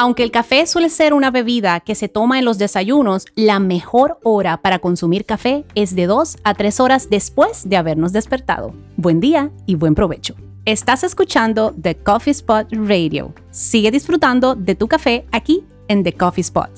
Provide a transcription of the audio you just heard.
Aunque el café suele ser una bebida que se toma en los desayunos, la mejor hora para consumir café es de 2 a 3 horas después de habernos despertado. Buen día y buen provecho. Estás escuchando The Coffee Spot Radio. Sigue disfrutando de tu café aquí en The Coffee Spot.